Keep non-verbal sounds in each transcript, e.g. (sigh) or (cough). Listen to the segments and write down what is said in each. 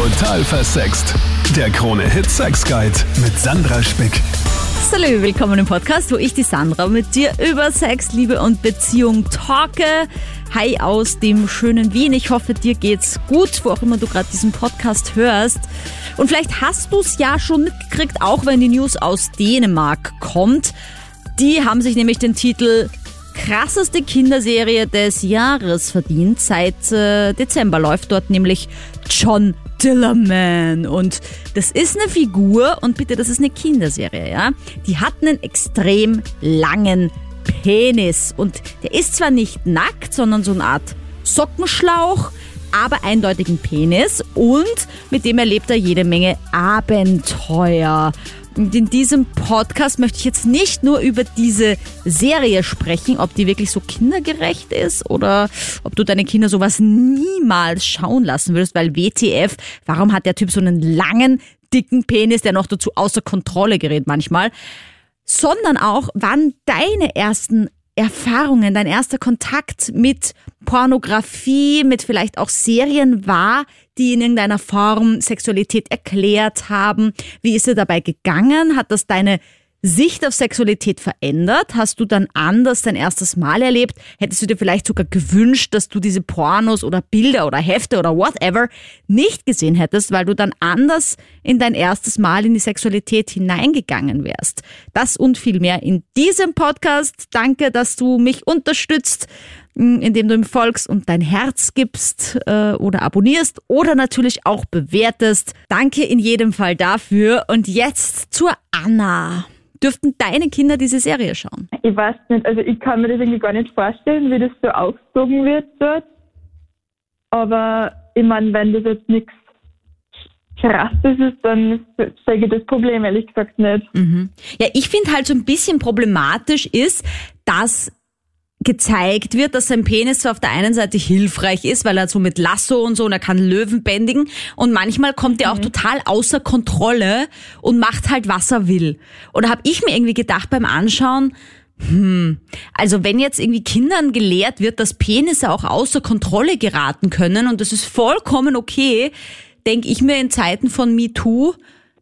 Total versext. Der Krone Hit Sex Guide mit Sandra Spick. Salü, willkommen im Podcast, wo ich, die Sandra, mit dir über Sex, Liebe und Beziehung talke. Hi aus dem schönen Wien. Ich hoffe, dir geht's gut, wo auch immer du gerade diesen Podcast hörst. Und vielleicht hast du es ja schon mitgekriegt, auch wenn die News aus Dänemark kommt. Die haben sich nämlich den Titel krasseste Kinderserie des Jahres verdient. Seit äh, Dezember läuft dort nämlich John Dillerman. Und das ist eine Figur, und bitte, das ist eine Kinderserie, ja. Die hat einen extrem langen Penis. Und der ist zwar nicht nackt, sondern so eine Art Sockenschlauch, aber eindeutigen Penis. Und mit dem erlebt er jede Menge Abenteuer. Und in diesem Podcast möchte ich jetzt nicht nur über diese Serie sprechen, ob die wirklich so kindergerecht ist oder ob du deine Kinder sowas niemals schauen lassen würdest, weil WTF, warum hat der Typ so einen langen, dicken Penis, der noch dazu außer Kontrolle gerät manchmal, sondern auch, wann deine ersten Erfahrungen, dein erster Kontakt mit Pornografie, mit vielleicht auch Serien war, die in irgendeiner Form Sexualität erklärt haben. Wie ist dir dabei gegangen? Hat das deine Sicht auf Sexualität verändert? Hast du dann anders dein erstes Mal erlebt? Hättest du dir vielleicht sogar gewünscht, dass du diese Pornos oder Bilder oder Hefte oder whatever nicht gesehen hättest, weil du dann anders in dein erstes Mal in die Sexualität hineingegangen wärst? Das und viel mehr in diesem Podcast. Danke, dass du mich unterstützt hm, indem du ihm folgst und dein Herz gibst äh, oder abonnierst oder natürlich auch bewertest. Danke in jedem Fall dafür. Und jetzt zur Anna. Dürften deine Kinder diese Serie schauen? Ich weiß nicht, also ich kann mir das irgendwie gar nicht vorstellen, wie das so aufgezogen wird dort. Aber ich meine, wenn das jetzt nichts krasses ist, dann sage ich das Problem ehrlich gesagt nicht. Mhm. Ja, ich finde halt so ein bisschen problematisch ist, dass gezeigt wird, dass sein Penis zwar auf der einen Seite hilfreich ist, weil er so mit Lasso und so und er kann Löwen bändigen und manchmal kommt er auch mhm. total außer Kontrolle und macht halt was er will. Und da habe ich mir irgendwie gedacht beim Anschauen, hm, also wenn jetzt irgendwie Kindern gelehrt wird, dass Penisse auch außer Kontrolle geraten können und das ist vollkommen okay, denke ich mir in Zeiten von MeToo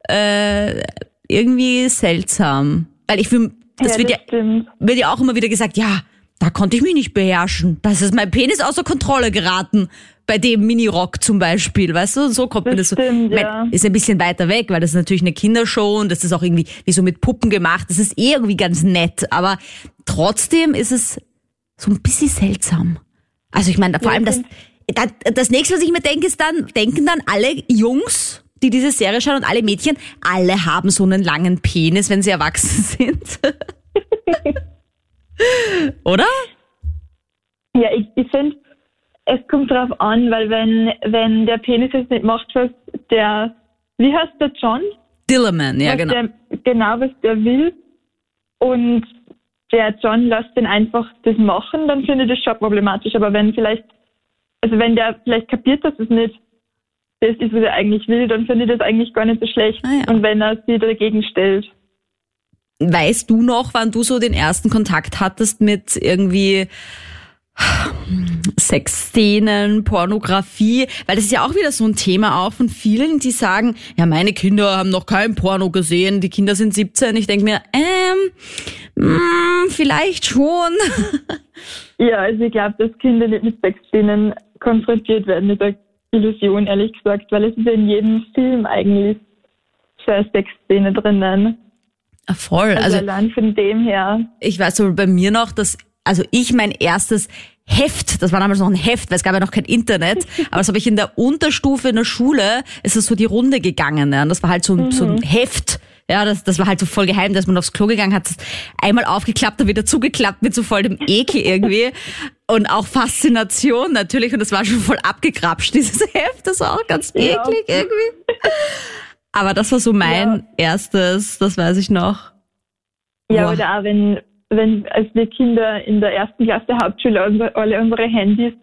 äh, irgendwie seltsam. Weil ich finde, das, ja, das wird, ja, wird ja auch immer wieder gesagt, ja, da konnte ich mich nicht beherrschen. Das ist mein Penis außer Kontrolle geraten. Bei dem Mini-Rock zum Beispiel, weißt du? So kommt das mir das stimmt, so. Ja. Ist ein bisschen weiter weg, weil das ist natürlich eine Kindershow und das ist auch irgendwie wie so mit Puppen gemacht. Das ist eh irgendwie ganz nett, aber trotzdem ist es so ein bisschen seltsam. Also ich meine, vor allem das, das, das nächste, was ich mir denke, ist dann, denken dann alle Jungs, die diese Serie schauen und alle Mädchen, alle haben so einen langen Penis, wenn sie erwachsen (laughs) sind. (laughs) Oder? Ja, ich, ich finde, es kommt drauf an, weil wenn, wenn der Penis es nicht macht, was der, wie heißt der John? Dillerman, ja, genau. Der, genau, was der will. Und der John lässt den einfach das machen, dann finde ich das schon problematisch. Aber wenn vielleicht, also wenn der vielleicht kapiert, dass es nicht das ist, was er eigentlich will, dann finde ich das eigentlich gar nicht so schlecht. Ah, ja. Und wenn er sich dagegen stellt. Weißt du noch, wann du so den ersten Kontakt hattest mit irgendwie Sexszenen, Pornografie, weil das ist ja auch wieder so ein Thema auch von vielen, die sagen, ja, meine Kinder haben noch kein Porno gesehen, die Kinder sind 17. Ich denke mir, ähm, mh, mm, vielleicht schon. (laughs) Ja, also ich glaube, dass Kinder nicht mit Sexszenen konfrontiert werden mit der Illusion, ehrlich gesagt, weil es ist ja in jedem Film eigentlich so eine Sexszene drinnen. Ah, voll. Also, also allein von dem her. Ich weiß so bei mir noch, dass also ich mein erstes Heft, das war damals noch ein Heft, weil es gab ja noch kein Internet, (laughs) aber das habe ich in der Unterstufe in der Schule, ist es so die Runde gegangen, ja, und das war halt so, mhm. so ein mhm. Heft, ja, das, das war halt so voll geheim, dass man aufs Klo gegangen hat, einmal aufgeklappt und wieder zugeklappt mit so voll dem Ekel irgendwie (laughs) und auch Faszination natürlich und das war schon voll abgekrapscht, dieses Heft, das war auch ganz eklig ja. irgendwie. (laughs) Aber das war so mein ja. erstes, das weiß ich noch. Ja, Boah. oder auch wenn, wenn als wir Kinder in der ersten Klasse der Hauptschule alle unsere Handys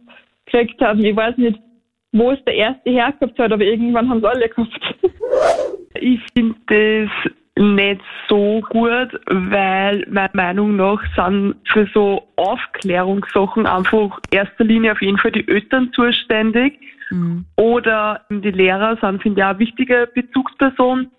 gekriegt haben, ich weiß nicht, wo es der erste hergehabt hat, aber irgendwann haben es alle gehabt. (laughs) Ich finde das nicht so gut, weil meiner Meinung nach sind für so Aufklärungssachen einfach erster Linie auf jeden Fall die Eltern zuständig Oder die Lehrer sind, finde ich, auch eine wichtige Bezugsperson,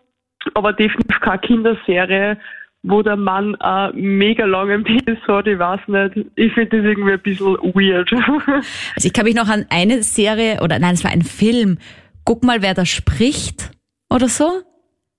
aber definitiv keine Kinderserie, wo der Mann einen mega langen Penis hat, ich weiß nicht. Ich finde das irgendwie ein bisschen weird. (laughs) Also ich kann mich noch an eine Serie, oder nein, es war ein Film. Guck mal, wer da spricht oder so.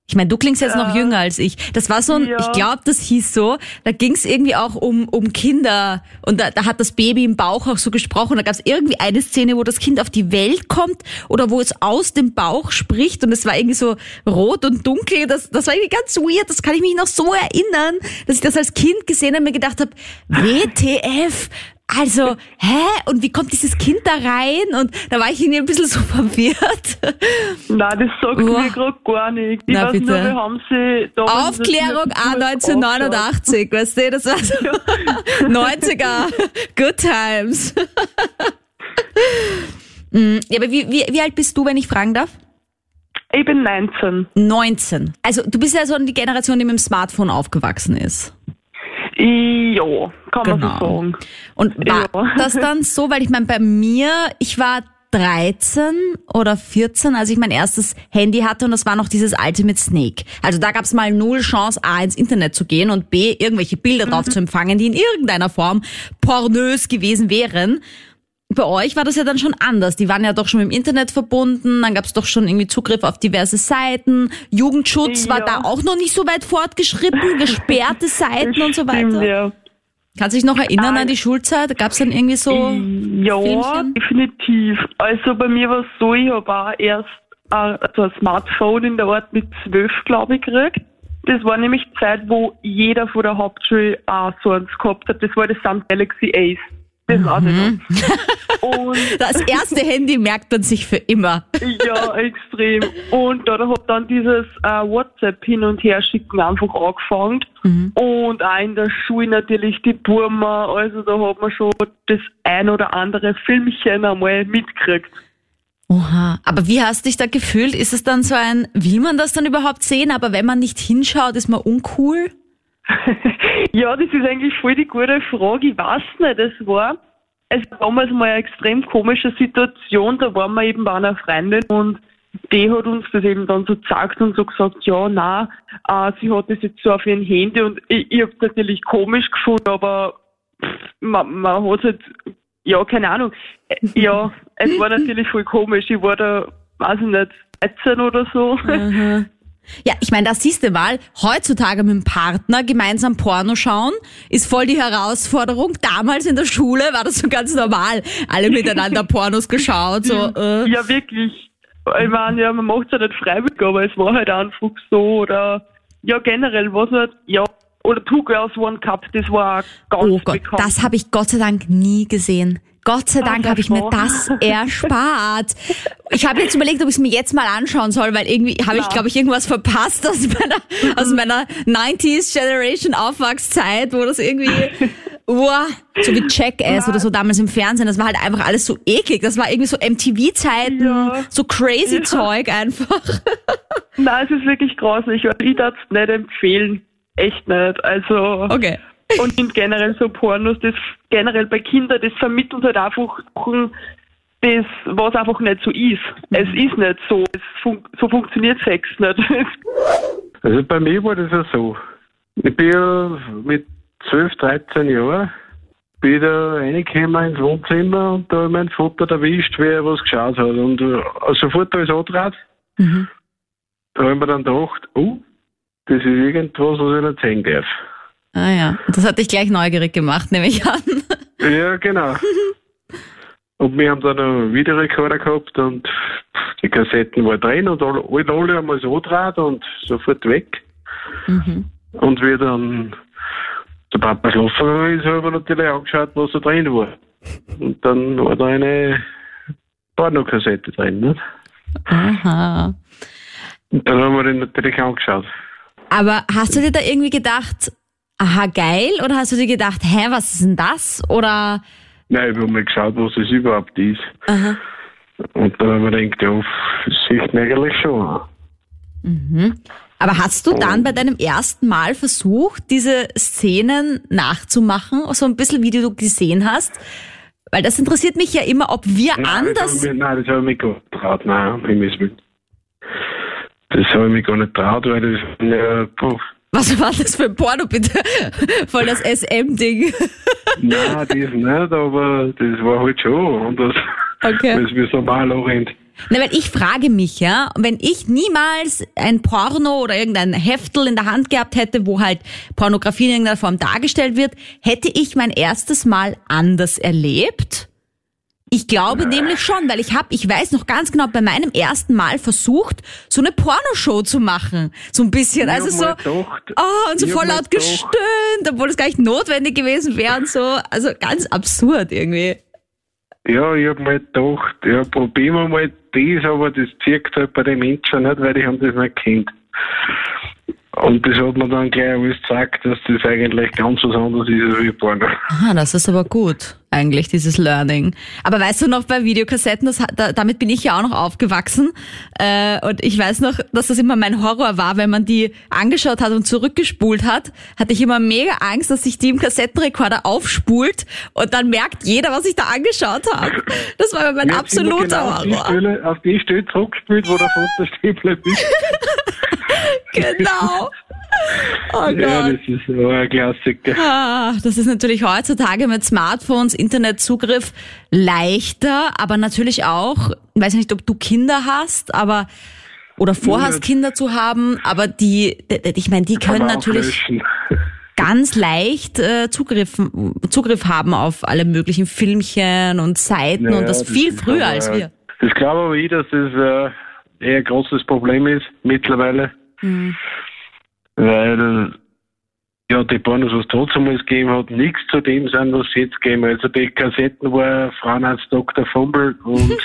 Ich meine, du klingst jetzt noch jünger als ich. Das war so ein, Ja. ich glaube, das hieß so, da ging es irgendwie auch um, um Kinder und da, da hat das Baby im Bauch auch so gesprochen. Da gab es irgendwie eine Szene, wo das Kind auf die Welt kommt oder wo es aus dem Bauch spricht und es war irgendwie so rot und dunkel. Das, das war irgendwie ganz weird. Das kann ich mich noch so erinnern, dass ich das als Kind gesehen habe und mir gedacht habe, WTF, also, hä? Und wie kommt dieses Kind da rein? Und da war ich irgendwie ein bisschen so (laughs) verwirrt. Nein, das sagt Uah. mir gerade gar nicht. Ich Na, weiß bitte. nur, wir haben sie da Aufklärung A 1989, weißt du, das war so 90er, (laughs) Good Times. (laughs) Mm, ja, aber wie, wie, wie alt bist du, wenn ich fragen darf? Ich bin 19. 19. Also du bist ja so die Generation, die mit dem Smartphone aufgewachsen ist. Ja, kann man Genau. so sagen. Und war Ja. das dann so, weil ich meine, bei mir, ich war 13 oder 14, als ich mein erstes Handy hatte und das war noch dieses alte mit Snake. Also da gab es mal null Chance, A, ins Internet zu gehen und B, irgendwelche Bilder drauf zu empfangen, die in irgendeiner Form pornös gewesen wären. Bei euch war das ja dann schon anders. Die waren ja doch schon mit dem Internet verbunden, dann gab es doch schon irgendwie Zugriff auf diverse Seiten. Jugendschutz war Ja. da auch noch nicht so weit fortgeschritten, (laughs) gesperrte Seiten und so weiter. ja. Kannst du dich noch erinnern Ah, an die Schulzeit? Gab es dann irgendwie so Ja, Filmchen? definitiv. Also bei mir war es so, ich habe auch erst äh, also ein Smartphone in der Art mit zwölf, glaube ich, gekriegt. Das war nämlich die Zeit, wo jeder von der Hauptschule auch so eins gehabt hat. Das war das Samsung Galaxy Ace. Das Mhm. noch. Und (laughs) Das erste Handy merkt man sich für immer. ja, extrem. Und da hat dann dieses äh, WhatsApp hin und her schicken einfach angefangen. Und auch in der Schule natürlich die Burma. Also da hat man schon das ein oder andere Filmchen einmal mitgekriegt. Oha. Aber wie hast du dich da gefühlt? Ist es dann so ein, will man das dann überhaupt sehen? Aber wenn man nicht hinschaut, ist man uncool? (laughs) Ja, das ist eigentlich voll die gute Frage. Ich weiß nicht, es war es war damals mal eine extrem komische Situation. Da waren wir eben bei einer Freundin und die hat uns das eben dann so gezeigt und so gesagt, ja, na, äh, sie hat das jetzt so auf ihren Handy und ich, ich habe es natürlich komisch gefunden, aber pff, man, man hat halt, ja, keine Ahnung. Äh, Ja, es war (laughs) natürlich voll komisch. Ich war da, weiß ich nicht, 13 oder so. Ja, ich meine, das siehst du mal, heutzutage mit dem Partner gemeinsam Porno schauen, ist voll die Herausforderung. Damals in der Schule war das so ganz normal. Alle miteinander (laughs) Pornos geschaut, so, äh. Ja, wirklich. Ich meine, ja, man macht es ja nicht freiwillig, aber es war halt einfach so. Oder ja, generell was halt, ja, oder Two Girls One Cup, das war ganz Oh Gott, bekannt. das habe ich Gott sei Dank nie gesehen. Gott sei Dank habe ich mir das (laughs) erspart. Ich habe jetzt überlegt, ob ich es mir jetzt mal anschauen soll, weil irgendwie habe ich, glaube ich, irgendwas verpasst aus meiner, aus meiner 90s Generation Aufwachszeit, wo das irgendwie, uah, so wie Jackass oder so damals im Fernsehen, das war halt einfach alles so eklig. Das war irgendwie so MTV-Zeiten, Ja. so crazy Ja. Zeug einfach. Nein, es ist wirklich. Also, Ich darf es nicht empfehlen. Echt nicht. Also, Okay. Und generell so Pornos, das generell bei Kindern, das vermittelt halt einfach das, was einfach nicht so ist. Es ist nicht so. Es fun so funktioniert Sex nicht. (laughs) Also bei mir war das ja so. Ich bin ja mit 12, 13 Jahren bin ich da reingekommen ins Wohnzimmer und da hat mein Vater erwischt, wie er was geschaut hat. Und äh, sofort ist antrat. Mhm. Da habe ich mir dann gedacht, oh, das ist irgendwas, was ich nicht sehen darf. Ah ja, das hat dich gleich neugierig gemacht, nehme ich an. Ja, genau. (laughs) und wir haben dann einen Videorekorder gehabt und die Kassetten waren drin und alle, alle, alle haben es angedreht und sofort weg. Mhm. Und wie dann der Papa schlafen ist, haben wir natürlich angeschaut, was da drin war. Und dann war da eine Pornokassette drin. Ne? Aha. Und dann haben wir den natürlich angeschaut. Aber hast du dir da irgendwie gedacht, aha, geil? Oder hast du dir gedacht, hä, was ist denn das? Oder, Nein, ich habe mal geschaut, was das überhaupt ist. aha. Und dann haben wir gedacht, ja, das sieht man eigentlich schon. Aber hast du dann bei deinem ersten Mal versucht, diese Szenen nachzumachen? So ein bisschen, wie du gesehen hast? Weil das interessiert mich ja immer, ob wir Nein, anders. Das ich, mir- nein, das habe ich mich gar nicht getraut. Nein, Willen. Das habe ich mich gar nicht getraut, weil das, ja, puh, Was war das für ein Porno bitte? Voll das SM-Ding. nein, das nicht, aber das war halt schon anders. Okay. Als wir so mal rennt. Na, weil ich frage mich, ja, wenn ich niemals ein Porno oder irgendein Heftel in der Hand gehabt hätte, wo halt Pornografie in irgendeiner Form dargestellt wird, hätte ich mein erstes Mal anders erlebt? Ich glaube nämlich schon, weil ich habe, ich weiß noch ganz genau, bei meinem ersten Mal versucht, so eine Pornoshow zu machen. So ein bisschen. Ich also so, gedacht, oh, und so voll laut gestöhnt, obwohl es gar nicht notwendig gewesen wäre und so. Also ganz absurd irgendwie. Ja, ich hab mal gedacht, ja, probieren wir mal das, aber das zieht halt bei den Menschen nicht, weil die haben das nicht kennt. Und das hat mir dann gleich alles gesagt, dass das eigentlich ganz was anderes ist als wie Porno. Ah, das ist aber gut, eigentlich, dieses Learning. Aber weißt du noch, bei Videokassetten, das, da, damit bin ich ja auch noch aufgewachsen. Äh, und ich weiß noch, dass das immer mein Horror war, wenn man die angeschaut hat und zurückgespult hat, hatte ich immer mega Angst, dass sich die im Kassettenrekorder aufspult und dann merkt jeder, was ich da angeschaut habe. Das war immer mein immer absoluter genau auf die Horror. Stelle, auf die Stelle zurückgespielt, wo der Foto stehen bleibt. (laughs) (laughs) Genau. Oh Ja, das ist so ein Klassiker. Ah, das ist natürlich heutzutage mit Smartphones, Internetzugriff leichter, aber natürlich auch, ich weiß nicht, ob du Kinder hast, aber oder vorhast, Ja. Kinder zu haben, aber die, ich meine, die können natürlich auflöschen. (laughs) ganz leicht äh, Zugriff, Zugriff haben auf alle möglichen Filmchen und Seiten Ja, und das, das viel früher aber- als wir. Das glaube aber ich, dass das äh, eher ein großes Problem ist mittlerweile. Hm. Weil ja, die Pornos, was es trotzdem gegeben hat, nichts zu dem sind, was sie jetzt geben. Also die Kassetten war Frauenarzt Dr. Fumble und (laughs)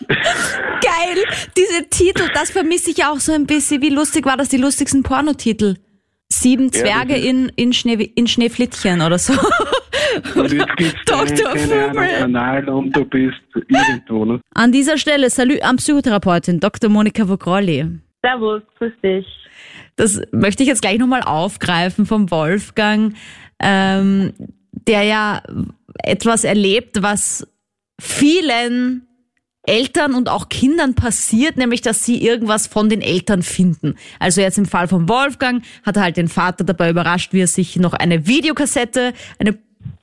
(laughs) Geil! Diese Titel, das vermisse ich auch so ein bisschen. Wie lustig war das, die lustigsten Pornotitel? Sieben Ja, Zwerge ist- in, in, Schnee, in Schneeflittchen oder so. (laughs) Und jetzt gibt's Dr. einen, keine Ahnung, Fummel. Anal und du bist irgendwo. Ne? An dieser Stelle Salü an Psychotherapeutin Dr. Monika Vogrolli. Servus, grüß dich. Das möchte ich jetzt gleich nochmal aufgreifen vom Wolfgang, ähm, der ja etwas erlebt, was vielen Eltern und auch Kindern passiert, nämlich dass sie irgendwas von den Eltern finden. Also jetzt im Fall von Wolfgang hat er halt den Vater dabei überrascht, wie er sich noch eine Videokassette, eine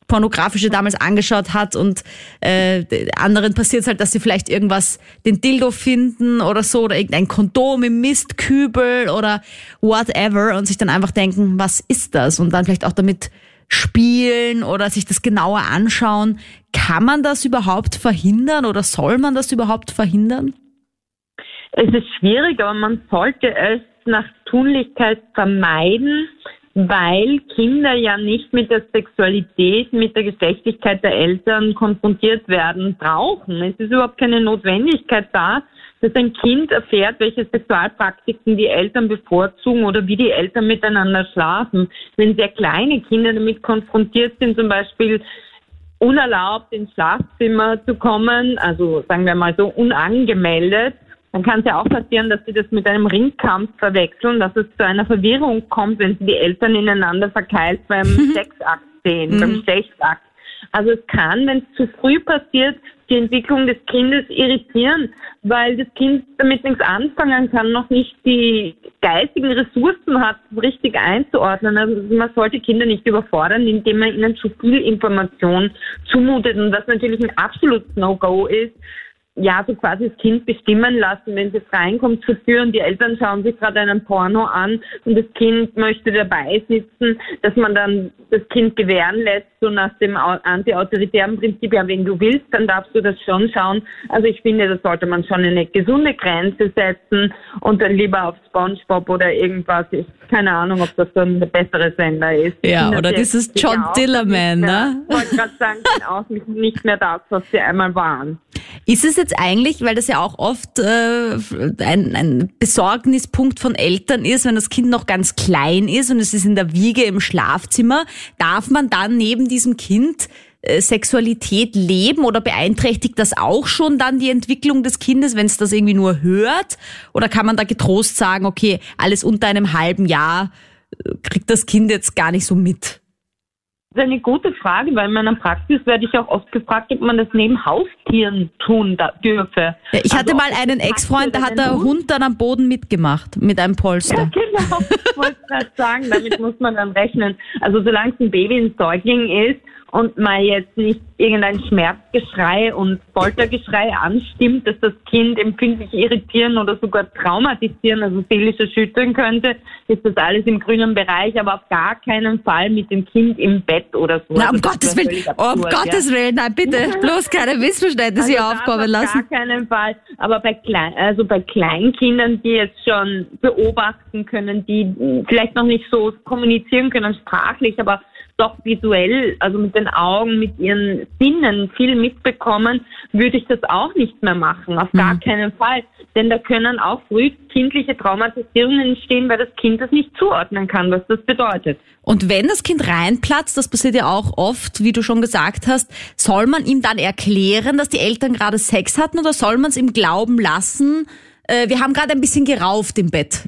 pornografische damals angeschaut hat und äh, anderen passiert es halt, dass sie vielleicht irgendwas, den Dildo finden oder so oder irgendein Kondom im Mistkübel oder whatever und sich dann einfach denken, was ist das? Und dann vielleicht auch damit spielen oder sich das genauer anschauen. Kann man das überhaupt verhindern oder soll man das überhaupt verhindern? Es ist schwierig, aber man sollte es nach Tunlichkeit vermeiden, weil Kinder ja nicht mit der Sexualität, mit der Geschlechtlichkeit der Eltern konfrontiert werden brauchen. Es ist überhaupt keine Notwendigkeit da, dass ein Kind erfährt, welche Sexualpraktiken die Eltern bevorzugen oder wie die Eltern miteinander schlafen. Wenn sehr kleine Kinder damit konfrontiert sind, zum Beispiel unerlaubt ins Schlafzimmer zu kommen, also sagen wir mal so unangemeldet, dann kann es ja auch passieren, dass sie das mit einem Ringkampf verwechseln, dass es zu einer Verwirrung kommt, wenn sie die Eltern ineinander verkeilt beim Sexakt sehen, beim Geschlechtsakt. Also es kann, wenn es zu früh passiert, die Entwicklung des Kindes irritieren, weil das Kind damit nichts anfangen kann, noch nicht die geistigen Ressourcen hat, richtig einzuordnen. Also man sollte Kinder nicht überfordern, indem man ihnen zu viel Information zumutet. Und was natürlich ein absolutes No-Go ist, ja, so quasi das Kind bestimmen lassen, wenn es reinkommt zur Tür und die Eltern schauen sich gerade einen Porno an und das Kind möchte dabei sitzen, dass man dann das Kind gewähren lässt, so nach dem au- anti-autoritären Prinzip, ja, wenn du willst, dann darfst du das schon schauen. Also ich finde, da sollte man schon eine gesunde Grenze setzen und dann lieber auf Spongebob oder irgendwas, ich, keine Ahnung, ob das dann der bessere Sender ist. Ja, oder dieses John Dillerman, ne? Ich wollte gerade sagen, sind auch nicht- nicht mehr das, was sie einmal waren. Ist es jetzt eigentlich, weil das ja auch oft äh, ein, ein Besorgnispunkt von Eltern ist, wenn das Kind noch ganz klein ist und es ist in der Wiege im Schlafzimmer, darf man dann neben diesem Kind äh, Sexualität leben oder beeinträchtigt das auch schon dann die Entwicklung des Kindes, wenn es das irgendwie nur hört? Oder kann man da getrost sagen, okay, alles unter einem halben Jahr äh, kriegt das Kind jetzt gar nicht so mit? Das ist eine gute Frage, weil in meiner Praxis werde ich auch oft gefragt, ob man das neben Haustieren tun da, dürfe. Ja, ich hatte Also mal einen Ex-Freund, da hat der den Hund dann am Boden mitgemacht mit einem Polster. Ja, genau. (laughs) Ich wollte gerade sagen, damit muss man dann rechnen. Also solange es ein Baby ein Säugling ist und man jetzt nicht irgendein Schmerzgeschrei und Foltergeschrei anstimmt, dass das Kind empfindlich irritieren oder sogar traumatisieren, also seelisch erschüttern könnte, ist das alles im grünen Bereich, aber auf gar keinen Fall mit dem Kind im Bett oder so. Na, um Also das Gottes Willen, völlig um absurd, ja. Gottes Willen, nein, bitte, (laughs) bloß keine Missverständnisse hier Also das aufkommen auf lassen. Gar keinen Fall. Aber bei klein, also bei Kleinkindern, die jetzt schon beobachten können, die vielleicht noch nicht so kommunizieren können sprachlich, aber doch visuell, also mit den Augen, mit ihren Sinnen viel mitbekommen, würde ich das auch nicht mehr machen. Auf gar keinen Fall. Denn da können auch früh kindliche Traumatisierungen entstehen, weil das Kind das nicht zuordnen kann, was das bedeutet. Und wenn das Kind reinplatzt, das passiert ja auch oft, wie du schon gesagt hast, soll man ihm dann erklären, dass die Eltern gerade Sex hatten oder soll man es ihm glauben lassen? Äh, wir haben gerade ein bisschen gerauft im Bett. (laughs)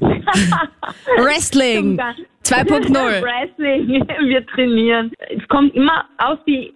Wrestling 2.0. (laughs) Wrestling, wir trainieren. Es kommt immer auf die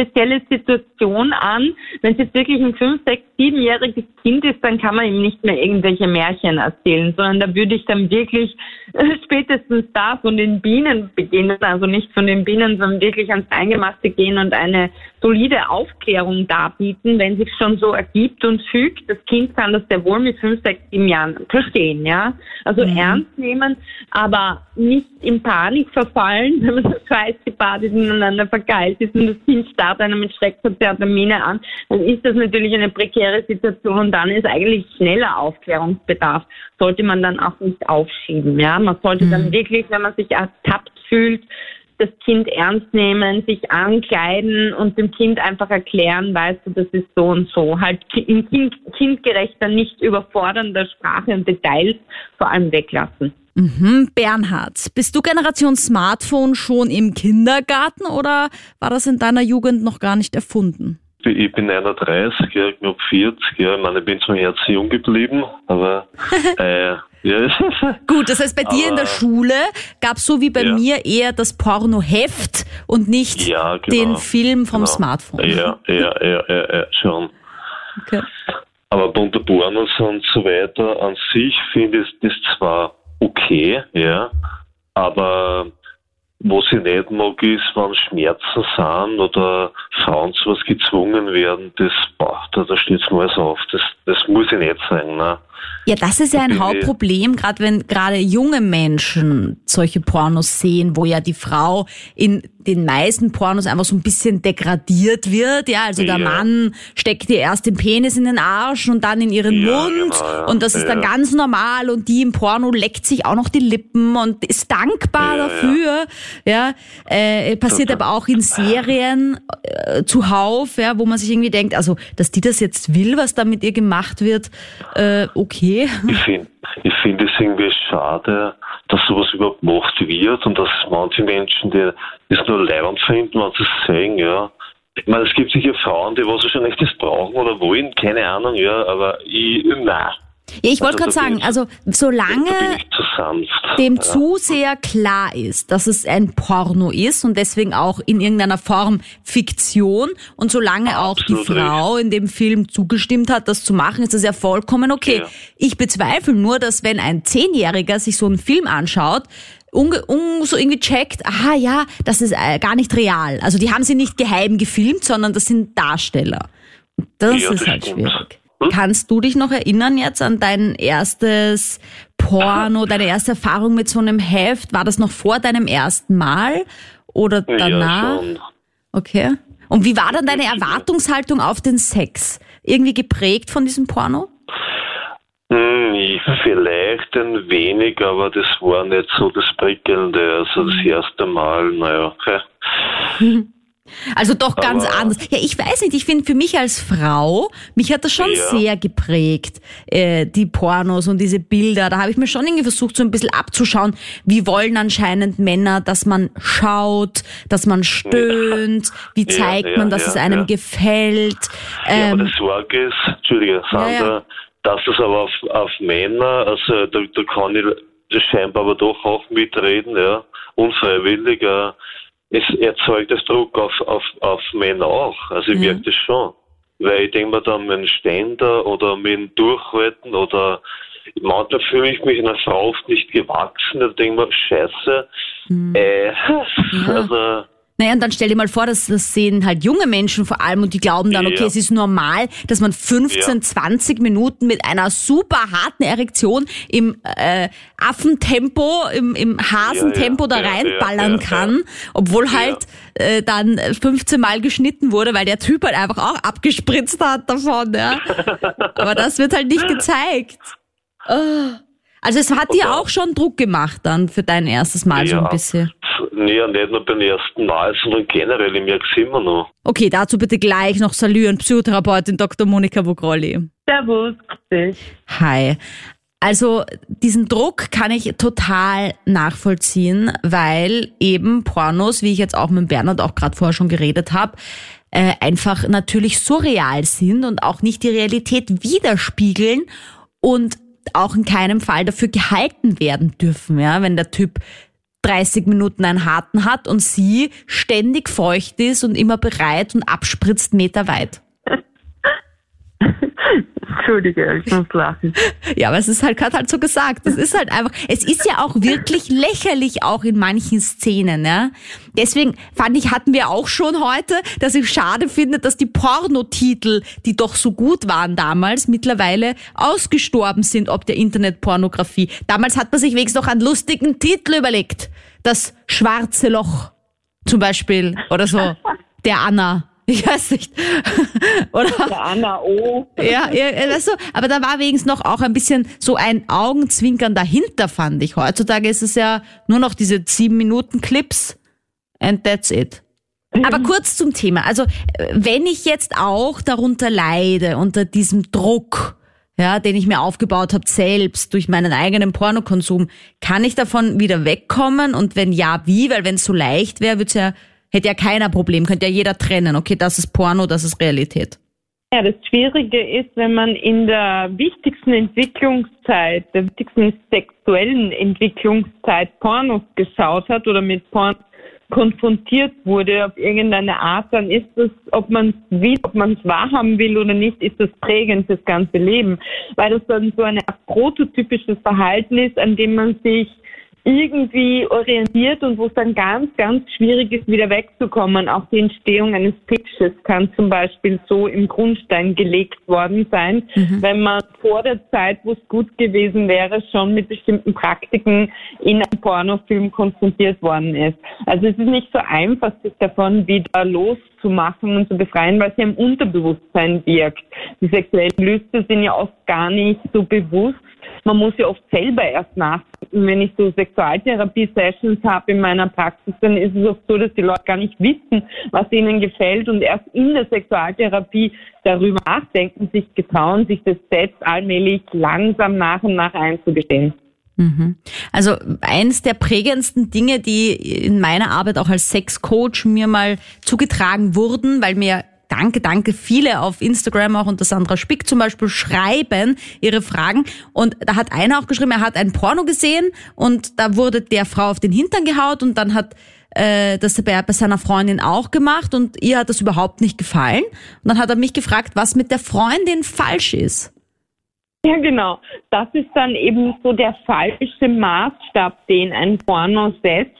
spezielle Situation an. Wenn es jetzt wirklich ein 5, 6, 7-jähriges Kind ist, dann kann man ihm nicht mehr irgendwelche Märchen erzählen, sondern da würde ich dann wirklich äh, spätestens da von den Bienen beginnen, also nicht von den Bienen, sondern wirklich ans Eingemachte gehen und eine solide Aufklärung darbieten, wenn sich schon so ergibt und fügt. Das Kind kann das sehr wohl mit 5, 6, 7 Jahren verstehen, ja. Also ernst nehmen, aber nicht in Panik verfallen, (laughs) wenn man das weiß, die beide ineinander verkeilt ist und das Kind starrt einem mit schreckverzerrter Miene an, dann ist das natürlich eine prekäre Situation und dann ist eigentlich schneller Aufklärungsbedarf. Sollte man dann auch nicht aufschieben, ja. Man sollte dann wirklich, wenn man sich ertappt fühlt, das Kind ernst nehmen, sich ankleiden und dem Kind einfach erklären, weißt du, das ist so und so. Halt in kind, kindgerechter, nicht überfordernder Sprache und Details vor allem weglassen. Mhm. Bernhard, bist du Generation Smartphone schon im Kindergarten oder war das in deiner Jugend noch gar nicht erfunden? Ich bin 31, ja, knapp 40, ja. Ich meine, ich bin zum Herzen jung geblieben, aber (laughs) äh, ja, (laughs) Gut, das heißt, bei dir in der Aber- Schule gab es so wie bei Ja. mir eher das Pornoheft und nicht ja, genau. den Film vom genau. Smartphone. Ja, ja, ja, ja, ja, schon. Okay. Aber bunte Pornos und so weiter an sich finde ich das zwar okay, ja, aber was ich nicht mag, ist, wenn Schmerzen sind oder Frauen zu was gezwungen werden, das, boah, da, da steht mir alles auf. Das, das muss ich nicht sein, ne? Ja, das ist ja ein Hauptproblem, gerade wenn gerade junge Menschen solche Pornos sehen, wo ja die Frau in den meisten Pornos einfach so ein bisschen degradiert wird. Ja, also der Ja. Mann steckt ihr erst den Penis in den Arsch und dann in ihren Ja, Mund genau, ja. und das ist dann ganz normal und die im Porno leckt sich auch noch die Lippen und ist dankbar dafür. Ja, äh, passiert aber auch in Serien äh, zuhauf, ja, wo man sich irgendwie denkt, also dass die das jetzt will, was da mit ihr gemacht wird, äh, okay. Ich finde ich find es irgendwie schade, dass sowas überhaupt gemacht wird und dass manche Menschen, die das nur leibend finden, wenn sie es sehen, ja. Ich meine, es gibt sicher Frauen, die was wahrscheinlich das brauchen oder wollen, keine Ahnung, ja, aber ich, nein. Ja, ich wollte gerade Also bin sagen, also solange dem ja. Zuseher klar ist, dass es ein Porno ist und deswegen auch in irgendeiner Form Fiktion und solange auch die Absolut Frau in dem Film zugestimmt hat, das zu machen, ist das ja vollkommen okay. Ja. Ich bezweifle nur, dass wenn ein Zehnjähriger sich so einen Film anschaut, unge- un, so irgendwie checkt, aha, ja, das ist äh, gar nicht real. Also die haben sie nicht geheim gefilmt, sondern das sind Darsteller. Und das Ja, ist das halt stimmt. schwierig. Hm? Kannst du dich noch erinnern jetzt an dein erstes Porno, deine erste Erfahrung mit so einem Heft? War das noch vor deinem ersten Mal oder danach? Ja. Okay. Und wie war dann deine Erwartungshaltung auf den Sex? Irgendwie geprägt von diesem Porno? Hm, ich- vielleicht ein wenig, aber das war nicht so das Prickelnde. Also das erste Mal, naja, okay. (laughs) Also doch ganz Aber- anders. Ja, ich weiß nicht, ich finde für mich als Frau, mich hat das schon Ja. sehr geprägt, äh, die Pornos und diese Bilder. Da habe ich mir schon irgendwie versucht, so ein bisschen abzuschauen, wie wollen anscheinend Männer, dass man schaut, dass man stöhnt, wie Ja, zeigt ja, man, dass ja, es einem ja. gefällt. Ja, Ähm, aber das Sorge ist, Entschuldige, Sandra, ja. dass das aber auf, auf Männer, also da, da kann ich scheinbar aber doch auch mitreden, ja, unfreiwillig, ja, es erzeugt das Druck auf, auf, auf Männer auch. Also ich Ja. merke das schon. Weil ich denke mir dann dem Ständer oder dem Durchhalten oder manchmal fühle ich mich einer Frau oft nicht gewachsen. Da denke ich mir, scheiße. Äh, (laughs) also, Naja, und dann stell dir mal vor, dass das sehen halt junge Menschen vor allem und die glauben dann, okay, Ja. es ist normal, dass man 15, Ja. 20 Minuten mit einer super harten Erektion im äh, Affentempo, im, im Hasentempo Ja, da reinballern kann, obwohl halt äh, dann 15 Mal geschnitten wurde, weil der Typ halt einfach auch abgespritzt hat davon, ja. (laughs) Aber das wird halt nicht gezeigt. Oh. Also es hat dir auch schon Druck gemacht dann für dein erstes Mal so ein ja. bisschen. Nee, ja, nicht nur beim ersten Mal, sondern generell, ich merke es immer noch. Okay, dazu bitte gleich noch Salü und Psychotherapeutin Dr. Monika Vogrolli. Servus, grüß dich. Hi. Also diesen Druck kann ich total nachvollziehen, weil eben Pornos, wie ich jetzt auch mit Bernhard auch gerade vorher schon geredet habe, äh, einfach natürlich surreal sind und auch nicht die Realität widerspiegeln und auch in keinem Fall dafür gehalten werden dürfen, ja, wenn der Typ 30 Minuten einen harten hat und sie ständig feucht ist und immer bereit und abspritzt meterweit. (laughs) Entschuldige, ich muss lachen. Ja, aber es ist halt gerade halt so gesagt. Es ist halt einfach, es ist ja auch wirklich lächerlich auch in manchen Szenen, ja. Deswegen fand ich, hatten wir auch schon heute, dass ich schade finde, dass die Pornotitel, die doch so gut waren damals, mittlerweile ausgestorben sind, ob der Internetpornografie. Damals hat man sich wenigstens noch einen lustigen Titel überlegt. Das schwarze Loch. Zum Beispiel. Oder so. Der Anna. Ich weiß nicht. (laughs) Oder? Der Anna O. Ja, ja, weißt du, aber da war wenigstens noch auch ein bisschen so ein Augenzwinkern dahinter, fand ich. Heutzutage ist es ja nur noch diese sieben Minuten Clips and that's it. Aber kurz zum Thema. Also, äh, wenn ich jetzt auch darunter leide, unter diesem Druck, ja, den ich mir aufgebaut habe selbst durch meinen eigenen Pornokonsum, kann ich davon wieder wegkommen? Und wenn ja, wie? Weil wenn es so leicht wäre, wird's ja, hätte ja keiner Problem, könnte ja jeder trennen. Okay, das ist Porno, das ist Realität. Ja, das Schwierige ist, wenn man in der wichtigsten Entwicklungszeit, der wichtigsten sexuellen Entwicklungszeit Pornos geschaut hat oder mit Pornos konfrontiert wurde auf irgendeine Art, dann ist das, ob man es ob man es wahrhaben will oder nicht, ist das prägend fürs ganze Leben, weil das dann so ein prototypisches Verhalten ist, an dem man sich irgendwie orientiert und wo es dann ganz, ganz schwierig ist, wieder wegzukommen. Auch die Entstehung eines Pitches kann zum Beispiel so im Grundstein gelegt worden sein, wenn man vor der Zeit, wo es gut gewesen wäre, schon mit bestimmten Praktiken in einem Pornofilm konfrontiert worden ist. Also es ist nicht so einfach, sich davon wieder loszumachen und zu befreien, weil ja im Unterbewusstsein wirkt. Die sexuellen Lüste sind ja oft gar nicht so bewusst. Man muss ja oft selber erst nachdenken. Wenn ich so Sexualtherapie-Sessions habe in meiner Praxis, dann ist es oft so, dass die Leute gar nicht wissen, was ihnen gefällt und erst in der Sexualtherapie darüber nachdenken, sich getrauen, sich das selbst allmählich langsam nach und nach einzugestehen. Also eins der prägendsten Dinge, die in meiner Arbeit auch als Sexcoach mir mal zugetragen wurden, weil mir Danke, danke. Viele auf Instagram, auch unter Sandra Spick zum Beispiel, schreiben ihre Fragen. Und da hat einer auch geschrieben, er hat ein Porno gesehen und da wurde der Frau auf den Hintern gehaut und dann hat äh, das bei, bei seiner Freundin auch gemacht und ihr hat das überhaupt nicht gefallen. Und dann hat er mich gefragt, was mit der Freundin falsch ist. Ja, genau. Das ist dann eben so der falsche Maßstab, den ein Porno setzt.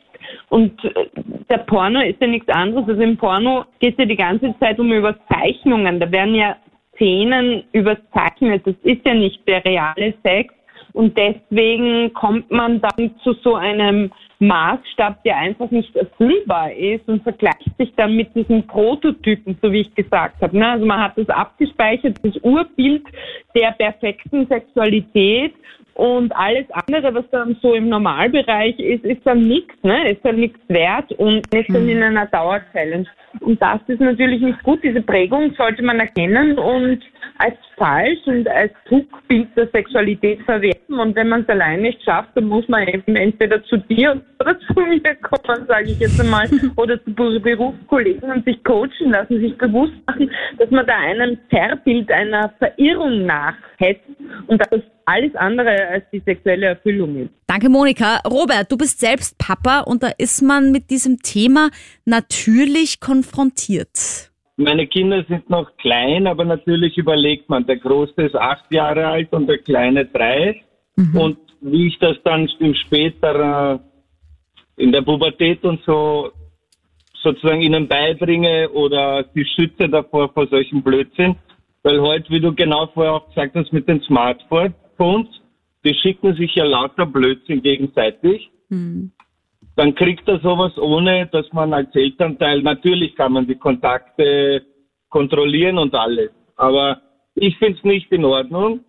Und äh, der Porno ist ja nichts anderes. Also im Porno geht es ja die ganze Zeit um Überzeichnungen. Da werden ja Szenen überzeichnet. Das ist ja nicht der reale Sex. Und deswegen kommt man dann zu so einem Maßstab, der einfach nicht erfüllbar ist und vergleicht sich dann mit diesen Prototypen, so wie ich gesagt habe. Ne? Also man hat das abgespeichert, das Urbild der perfekten Sexualität und alles andere, was dann so im Normalbereich ist, ist dann nichts, ne? ist dann nichts wert und ist dann in einer Dauerchallenge. Und das ist natürlich nicht gut. Diese Prägung sollte man erkennen und als falsch und als Trugbild der Sexualität verwerten. Und wenn man es allein nicht schafft, dann muss man eben entweder zu dir oder (laughs) zu mir kommen, sage ich jetzt einmal, oder zu Berufskollegen und sich coachen lassen, sich bewusst machen, dass man da einem Zerrbild einer Verirrung nachhetzt und dass das alles andere als die sexuelle Erfüllung ist. Danke, Monika. Robert, du bist selbst Papa und da ist man mit diesem Thema natürlich konfrontiert. Meine Kinder sind noch klein, aber natürlich überlegt man. Der Große ist acht Jahre alt und der Kleine drei. Mhm. Und wie ich das dann im später in der Pubertät und so sozusagen ihnen beibringe oder sie schütze davor vor solchen Blödsinn. Weil heute, wie du genau vorher auch gesagt hast, mit den Smartphones, die schicken sich ja lauter Blödsinn gegenseitig. Mhm. Dann kriegt er sowas ohne, dass man als Elternteil, natürlich kann man die Kontakte kontrollieren und alles. Aber ich finde es nicht in Ordnung.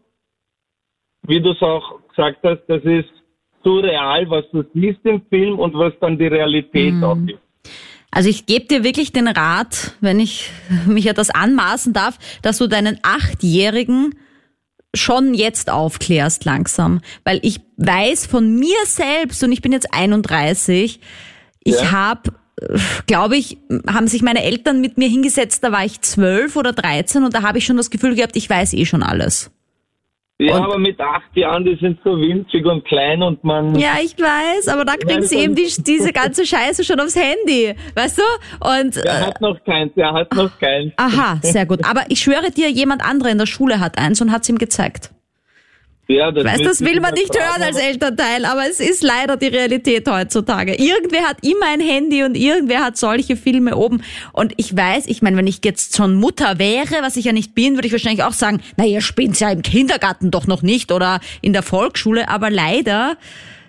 Wie du es auch gesagt hast, das ist so real, was du siehst im Film und was dann die Realität mhm. auch ist. Also ich gebe dir wirklich den Rat, wenn ich mich etwas anmaßen darf, dass du deinen Achtjährigen schon jetzt aufklärst langsam. Weil ich weiß von mir selbst, und ich bin jetzt 31, ich ja. habe glaube ich, haben sich meine Eltern mit mir hingesetzt, da war ich zwölf oder dreizehn und da habe ich schon das Gefühl gehabt, ich weiß eh schon alles. Ja, und aber mit acht Jahren, die sind so winzig und klein und man. Ja, ich weiß, aber da kriegen sie eben die, diese ganze Scheiße schon aufs Handy, weißt du? Und, er hat noch keins, er hat noch keins. Aha, sehr gut. Aber ich schwöre dir, jemand anderer in der Schule hat eins und hat es ihm gezeigt. Ja, das weißt, das will man nicht hören als Elternteil, aber es ist leider die Realität heutzutage. Irgendwer hat immer ein Handy und irgendwer hat solche Filme oben. Und ich weiß, ich meine, wenn ich jetzt schon Mutter wäre, was ich ja nicht bin, würde ich wahrscheinlich auch sagen, na, ihr spinnt ja im Kindergarten doch noch nicht oder in der Volksschule, aber leider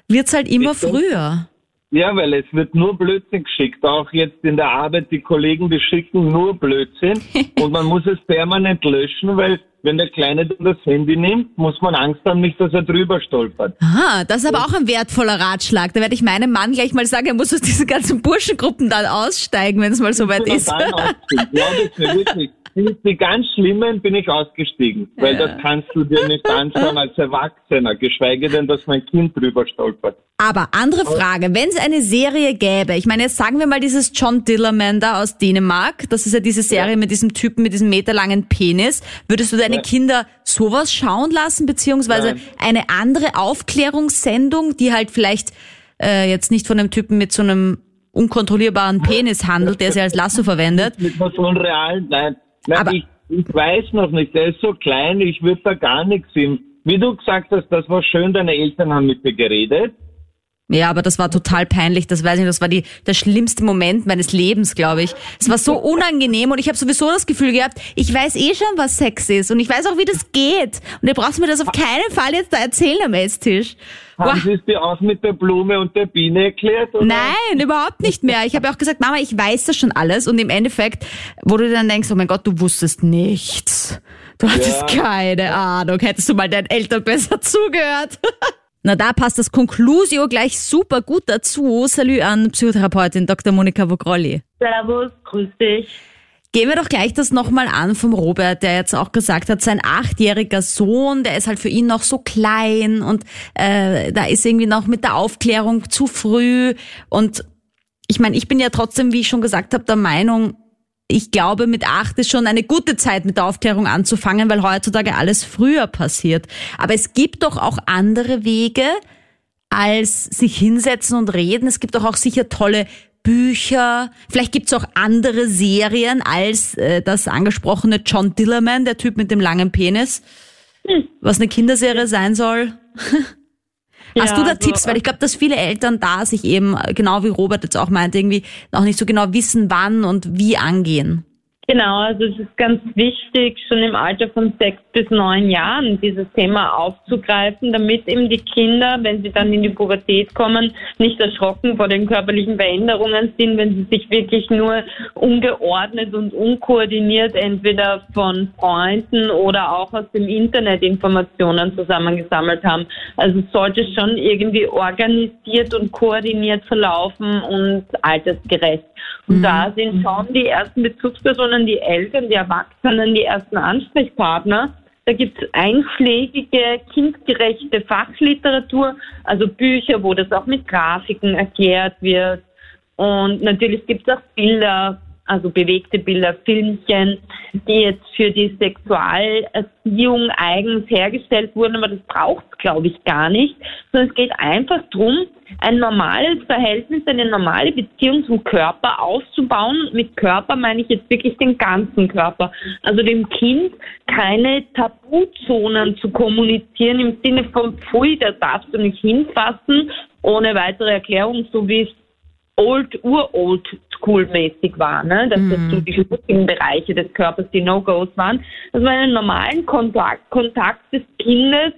wird's halt immer früher. Ja, weil es wird nur Blödsinn geschickt. Auch jetzt in der Arbeit, die Kollegen, die schicken nur Blödsinn. (laughs) und man muss es permanent löschen, weil wenn der Kleine dann das Handy nimmt, muss man Angst haben, nicht, dass er drüber stolpert. Aha, das ist aber auch ein wertvoller Ratschlag. Da werde ich meinem Mann gleich mal sagen, er muss aus diesen ganzen Burschengruppen dann aussteigen, wenn es mal so weit ist. Ja, das ist wirklich die ganz Schlimmen bin ich ausgestiegen, weil ja. das kannst du dir nicht anschauen als Erwachsener, geschweige denn, dass mein Kind drüber stolpert. Aber andere Frage, wenn es eine Serie gäbe, ich meine, jetzt sagen wir mal dieses John Dillerman da aus Dänemark, das ist ja diese Serie ja. mit diesem Typen mit diesem meterlangen Penis, würdest du deine ja. Kinder sowas schauen lassen, beziehungsweise Nein. eine andere Aufklärungssendung, die halt vielleicht äh, jetzt nicht von einem Typen mit so einem unkontrollierbaren Penis handelt, der sie als Lasso verwendet. Mit so einem realen, nein, Nein, aber ich, ich weiß noch nicht, der ist so klein, ich würde da gar nichts sehen. Wie du gesagt hast, das war schön, deine Eltern haben mit dir geredet. Ja, aber das war total peinlich. Das weiß ich, das war die, der schlimmste Moment meines Lebens, glaube ich. Es war so unangenehm und ich habe sowieso das Gefühl gehabt, ich weiß eh schon, was Sex ist und ich weiß auch, wie das geht. Und ihr braucht mir das auf keinen Fall jetzt da erzählen am Esstisch. Haben Sie es dir auch mit der Blume und der Biene erklärt? Oder? Nein, überhaupt nicht mehr. Ich habe auch gesagt, Mama, ich weiß das schon alles. Und im Endeffekt, wo du dann denkst, oh mein Gott, du wusstest nichts. Du hattest ja. keine Ahnung. Hättest du mal deinen Eltern besser zugehört. (laughs) Na, da passt das Conclusio gleich super gut dazu. Salü an Psychotherapeutin Dr. Monika Vogrolli. Servus, grüß dich. Gehen wir doch gleich das nochmal an vom Robert, der jetzt auch gesagt hat, sein achtjähriger Sohn, der ist halt für ihn noch so klein und äh, da ist irgendwie noch mit der Aufklärung zu früh. Und ich meine, ich bin ja trotzdem, wie ich schon gesagt habe, der Meinung, ich glaube, mit acht ist schon eine gute Zeit, mit der Aufklärung anzufangen, weil heutzutage alles früher passiert. Aber es gibt doch auch andere Wege, als sich hinsetzen und reden. Es gibt doch auch sicher tolle Bücher. Vielleicht gibt's auch andere Serien als äh, das angesprochene John Dillerman, der Typ mit dem langen Penis, hm. was eine Kinderserie sein soll. (laughs) Hast ja, du da also, Tipps? Weil ich glaube, dass viele Eltern da sich eben, genau wie Robert jetzt auch meinte, irgendwie noch nicht so genau wissen, wann und wie angehen. Genau, also es ist ganz wichtig, schon im Alter von sechs bis neun Jahren dieses Thema aufzugreifen, damit eben die Kinder, wenn sie dann in die Pubertät kommen, nicht erschrocken vor den körperlichen Veränderungen sind, wenn sie sich wirklich nur ungeordnet und unkoordiniert entweder von Freunden oder auch aus dem Internet Informationen zusammengesammelt haben. Also es sollte schon irgendwie organisiert und koordiniert verlaufen und altersgerecht. Und mhm. da sind schon die ersten Bezugspersonen, die Eltern, die Erwachsenen, die ersten Ansprechpartner. Da gibt es einschlägige, kindgerechte Fachliteratur, also Bücher, wo das auch mit Grafiken erklärt wird. Und natürlich gibt es auch Bilder, also bewegte Bilder, Filmchen, die jetzt für die Sexualerziehung eigens hergestellt wurden, aber das braucht es, glaube ich, gar nicht, sondern es geht einfach darum, ein normales Verhältnis, eine normale Beziehung zum Körper aufzubauen. Mit Körper meine ich jetzt wirklich den ganzen Körper. Also dem Kind keine Tabuzonen zu kommunizieren im Sinne von, pfui, da darfst du nicht hinfassen, ohne weitere Erklärung, so wie es old, urold school-mäßig war, ne? dass mhm. das so die schmutzigen Bereiche des Körpers die No-Gos waren, dass man einen normalen Kontakt, Kontakt des Kindes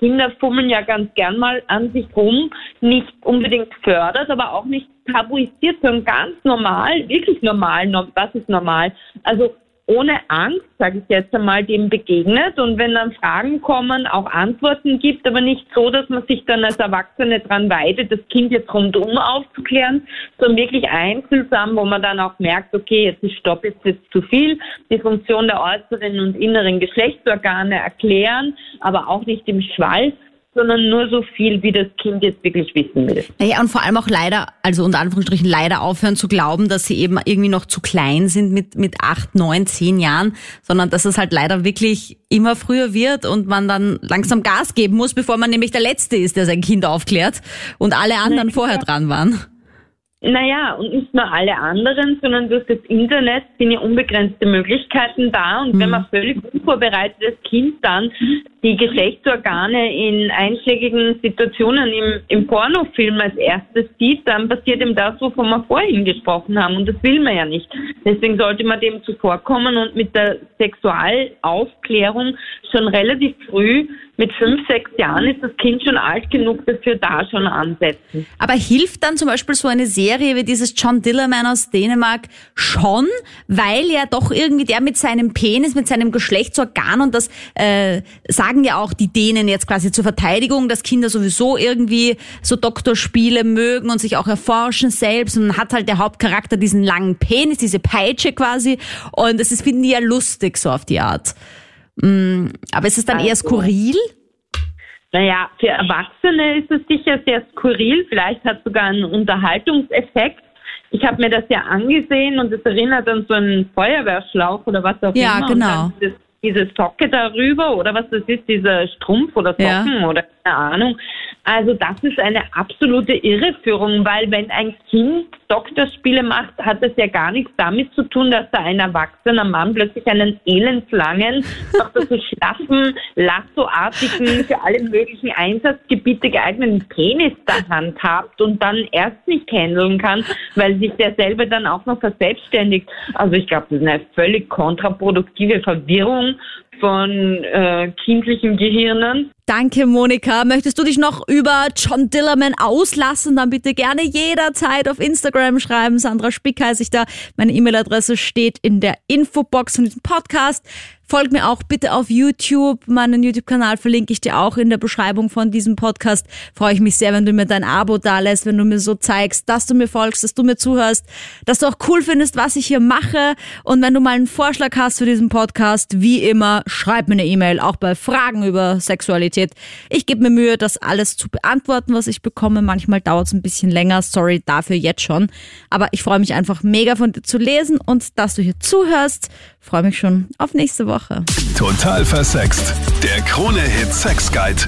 Kinder fummeln ja ganz gern mal an sich rum, nicht unbedingt fördert, aber auch nicht tabuisiert, sondern ganz normal, wirklich normal, was ist normal? Also ohne Angst, sage ich jetzt einmal, dem begegnet. Und wenn dann Fragen kommen, auch Antworten gibt, aber nicht so, dass man sich dann als Erwachsene dran weidet, das Kind jetzt rundum aufzuklären, sondern wirklich einfühlsam, wo man dann auch merkt, okay, jetzt ist Stopp, jetzt ist zu viel, die Funktion der äußeren und inneren Geschlechtsorgane erklären, aber auch nicht im Schwall, sondern nur so viel, wie das Kind jetzt wirklich wissen will. Naja, und vor allem auch leider, also unter Anführungsstrichen leider aufhören zu glauben, dass sie eben irgendwie noch zu klein sind mit, mit acht, neun, zehn Jahren, sondern dass es halt leider wirklich immer früher wird und man dann langsam Gas geben muss, bevor man nämlich der Letzte ist, der sein Kind aufklärt und alle anderen vorher dran waren. Naja, und nicht nur alle anderen, sondern durch das Internet sind ja unbegrenzte Möglichkeiten da. Und mhm. wenn man völlig unvorbereitetes Kind dann die Geschlechtsorgane in einschlägigen Situationen im, im Pornofilm als erstes sieht, dann passiert ihm das, wovon wir vorhin gesprochen haben. Und das will man ja nicht. Deswegen sollte man dem zuvorkommen und mit der Sexualaufklärung schon relativ früh mit fünf, sechs Jahren ist das Kind schon alt genug dafür, da schon ansetzen. Aber hilft dann zum Beispiel so eine Serie wie dieses John Dillerman aus Dänemark schon, weil ja doch irgendwie der mit seinem Penis, mit seinem Geschlechtsorgan und das äh, sagen ja auch die Dänen jetzt quasi zur Verteidigung, dass Kinder sowieso irgendwie so Doktorspiele mögen und sich auch erforschen selbst und hat halt der Hauptcharakter diesen langen Penis, diese Peitsche quasi und das ist, finden die ja lustig so auf die Art. Mm, aber ist es dann also, eher skurril? Naja, für Erwachsene ist es sicher sehr skurril. Vielleicht hat es sogar einen Unterhaltungseffekt. Ich habe mir das ja angesehen und es erinnert an so einen Feuerwehrschlauch oder was auch ja, immer. Ja, genau. Dieses, diese Socke darüber oder was das ist, dieser Strumpf oder Socken ja. oder keine Ahnung. Also das ist eine absolute Irreführung, weil wenn ein Kind Doktorspiele macht, hat das ja gar nichts damit zu tun, dass da ein erwachsener Mann plötzlich einen elendslangen, (laughs) doch so schlaffen, lassoartigen, für alle möglichen Einsatzgebiete geeigneten Penis der Hand hat und dann erst nicht handeln kann, weil sich der selber dann auch noch verselbstständigt. Also ich glaube, das ist eine völlig kontraproduktive Verwirrung von äh, kindlichen Gehirnen. Danke, Monika. Möchtest du dich noch über John Dillerman auslassen? Dann bitte gerne jederzeit auf Instagram schreiben. Sandra Spick heiße ich da. Meine E-Mail-Adresse steht in der Infobox von diesem Podcast. Folg mir auch bitte auf YouTube. Meinen YouTube-Kanal verlinke ich dir auch in der Beschreibung von diesem Podcast. Freue ich mich sehr, wenn du mir dein Abo dalässt, wenn du mir so zeigst, dass du mir folgst, dass du mir zuhörst, dass du auch cool findest, was ich hier mache. Und wenn du mal einen Vorschlag hast für diesen Podcast, wie immer, schreib mir eine E-Mail, auch bei Fragen über Sexualität. Ich gebe mir Mühe, das alles zu beantworten, was ich bekomme. Manchmal dauert es ein bisschen länger. Sorry dafür jetzt schon. Aber ich freue mich einfach mega von dir zu lesen und dass du hier zuhörst. Freue mich schon auf nächste Woche. Total versext. Der Krone-Hit Sex Guide.